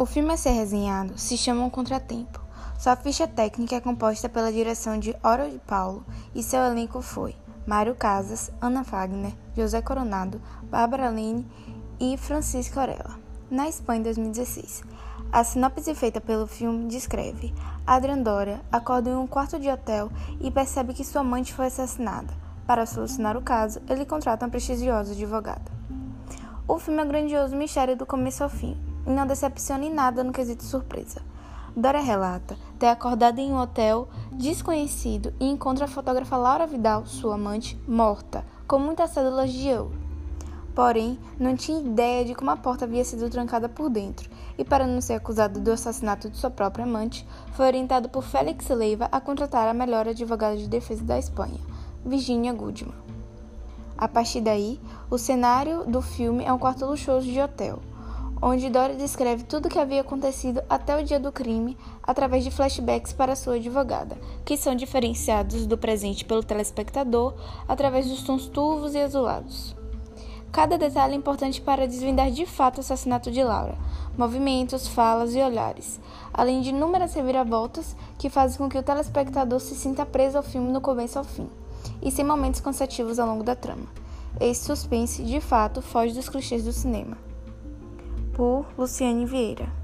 O filme a ser resenhado se chama Um Contratempo. Sua ficha técnica é composta pela direção de Oro de Paulo e seu elenco foi Mário Casas, Ana Wagner, José Coronado, Bárbara Lene e Francisco Orella. Na Espanha, em 2016. A sinopse feita pelo filme descreve: Adrian Doria acorda em um quarto de hotel e percebe que sua amante foi assassinada. Para solucionar o caso, ele contrata uma prestigiosa advogada. O filme é um grandioso mistério do começo ao fim, e não decepciona em nada no quesito surpresa. Dora relata ter acordado em um hotel desconhecido e encontra a fotógrafa Laura Vidal, sua amante, morta, com muitas células de ouro. Porém, não tinha ideia de como a porta havia sido trancada por dentro, e para não ser acusado do assassinato de sua própria amante, foi orientado por Félix Leiva a contratar a melhor advogada de defesa da Espanha, Virginia Goodman. A partir daí, o cenário do filme é um quarto luxuoso de hotel, onde Dory descreve tudo o que havia acontecido até o dia do crime através de flashbacks para sua advogada, que são diferenciados do presente pelo telespectador através dos tons turvos e azulados. Cada detalhe é importante para desvendar de fato o assassinato de Laura, movimentos, falas e olhares, além de inúmeras reviravoltas que fazem com que o telespectador se sinta preso ao filme do começo ao fim, e sem momentos cansativos ao longo da trama. Esse suspense, de fato, foge dos clichês do cinema por Luciane Vieira.